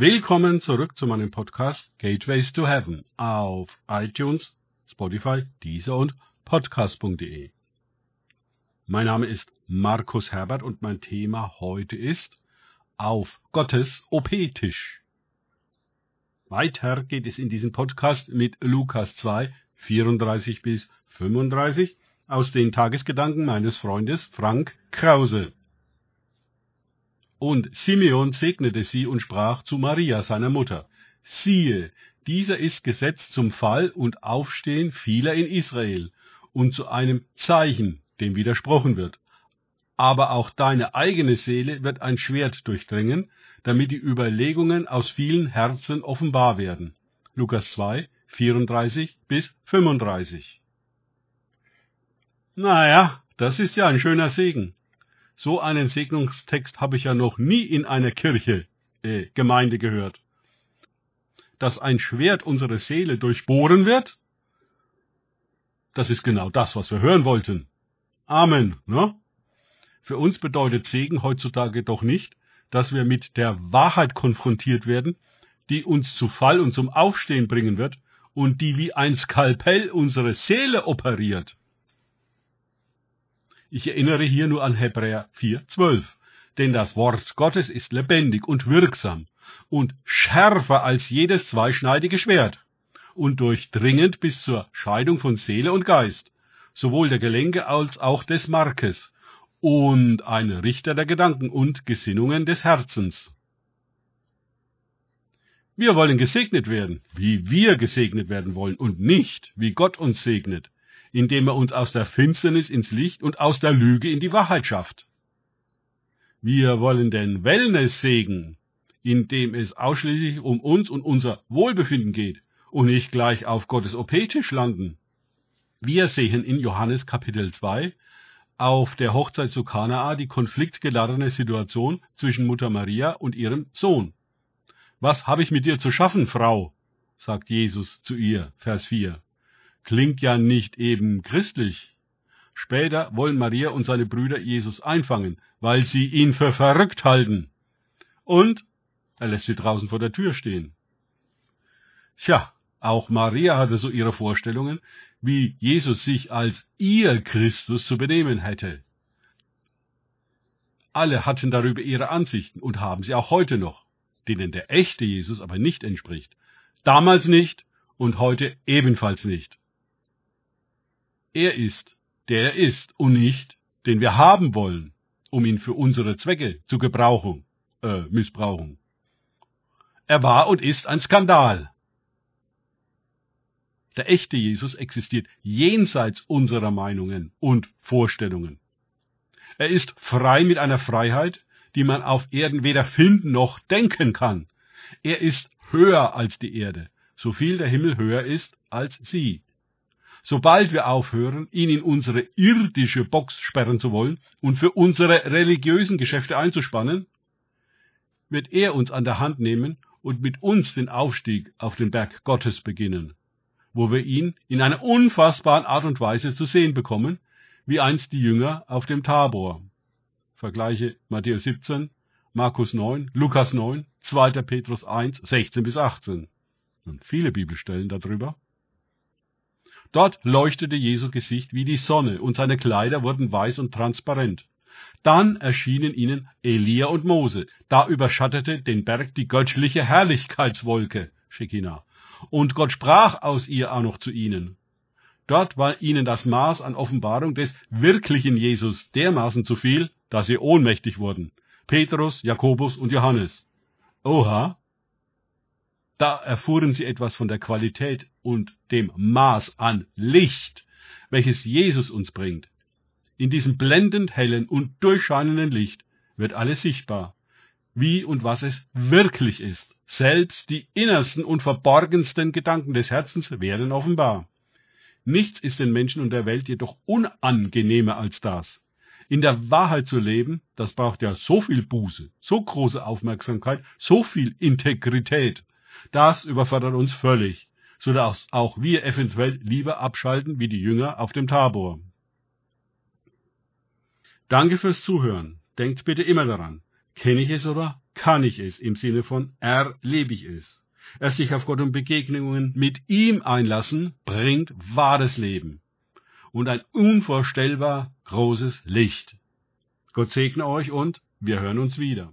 Willkommen zurück zu meinem Podcast Gateways to Heaven auf iTunes, Spotify, Deezer und Podcast.de. Mein Name ist Markus Herbert und mein Thema heute ist auf Gottes OP-Tisch. Weiter geht es in diesem Podcast mit Lukas 2, 34 bis 35 aus den Tagesgedanken meines Freundes Frank Krause. Und Simeon segnete sie und sprach zu Maria, seiner Mutter, siehe, dieser ist gesetzt zum Fall und Aufstehen vieler in Israel und zu einem Zeichen, dem widersprochen wird. Aber auch deine eigene Seele wird ein Schwert durchdringen, damit die Überlegungen aus vielen Herzen offenbar werden. Lukas 2, 34 bis 35. Naja, das ist ja ein schöner Segen. So einen Segnungstext habe ich ja noch nie in einer Kirche, äh, Gemeinde gehört. Dass ein Schwert unsere Seele durchbohren wird? Das ist genau das, was wir hören wollten. Amen, ne? Für uns bedeutet Segen heutzutage doch nicht, dass wir mit der Wahrheit konfrontiert werden, die uns zu Fall und zum Aufstehen bringen wird und die wie ein Skalpell unsere Seele operiert. Ich erinnere hier nur an Hebräer 4,12. Denn das Wort Gottes ist lebendig und wirksam und schärfer als jedes zweischneidige Schwert und durchdringend bis zur Scheidung von Seele und Geist, sowohl der Gelenke als auch des Markes und ein Richter der Gedanken und Gesinnungen des Herzens. Wir wollen gesegnet werden, wie wir gesegnet werden wollen und nicht, wie Gott uns segnet indem er uns aus der Finsternis ins Licht und aus der Lüge in die Wahrheit schafft. Wir wollen den Wellness segen, indem es ausschließlich um uns und unser Wohlbefinden geht und nicht gleich auf Gottes OP-Tisch landen. Wir sehen in Johannes Kapitel 2 auf der Hochzeit zu Kanaa die konfliktgeladene Situation zwischen Mutter Maria und ihrem Sohn. Was habe ich mit dir zu schaffen, Frau? sagt Jesus zu ihr, Vers 4 klingt ja nicht eben christlich. Später wollen Maria und seine Brüder Jesus einfangen, weil sie ihn für verrückt halten. Und er lässt sie draußen vor der Tür stehen. Tja, auch Maria hatte so ihre Vorstellungen, wie Jesus sich als ihr Christus zu benehmen hätte. Alle hatten darüber ihre Ansichten und haben sie auch heute noch, denen der echte Jesus aber nicht entspricht. Damals nicht und heute ebenfalls nicht. Er ist, der er ist und nicht, den wir haben wollen, um ihn für unsere Zwecke zu gebrauchen, äh, missbrauchen. Er war und ist ein Skandal. Der echte Jesus existiert jenseits unserer Meinungen und Vorstellungen. Er ist frei mit einer Freiheit, die man auf Erden weder finden noch denken kann. Er ist höher als die Erde, so viel der Himmel höher ist als sie. Sobald wir aufhören, ihn in unsere irdische Box sperren zu wollen und für unsere religiösen Geschäfte einzuspannen, wird er uns an der Hand nehmen und mit uns den Aufstieg auf den Berg Gottes beginnen, wo wir ihn in einer unfassbaren Art und Weise zu sehen bekommen, wie einst die Jünger auf dem Tabor. Vergleiche Matthäus 17, Markus 9, Lukas 9, 2. Petrus 1, 16 bis 18. Und viele Bibelstellen darüber. Dort leuchtete Jesu Gesicht wie die Sonne, und seine Kleider wurden weiß und transparent. Dann erschienen ihnen Elia und Mose. Da überschattete den Berg die göttliche Herrlichkeitswolke, Shekinah. Und Gott sprach aus ihr auch noch zu ihnen. Dort war ihnen das Maß an Offenbarung des wirklichen Jesus dermaßen zu viel, dass sie ohnmächtig wurden. Petrus, Jakobus und Johannes. Oha, da erfuhren sie etwas von der Qualität und dem Maß an Licht, welches Jesus uns bringt. In diesem blendend hellen und durchscheinenden Licht wird alles sichtbar, wie und was es wirklich ist. Selbst die innersten und verborgensten Gedanken des Herzens werden offenbar. Nichts ist den Menschen und der Welt jedoch unangenehmer als das. In der Wahrheit zu leben, das braucht ja so viel Buße, so große Aufmerksamkeit, so viel Integrität. Das überfordert uns völlig, so dass auch wir eventuell lieber abschalten wie die Jünger auf dem Tabor. Danke fürs Zuhören. Denkt bitte immer daran. kenne ich es oder kann ich es im Sinne von erlebe ich es. Erst sich auf Gott und Begegnungen mit ihm einlassen, bringt wahres Leben und ein unvorstellbar großes Licht. Gott segne euch und wir hören uns wieder.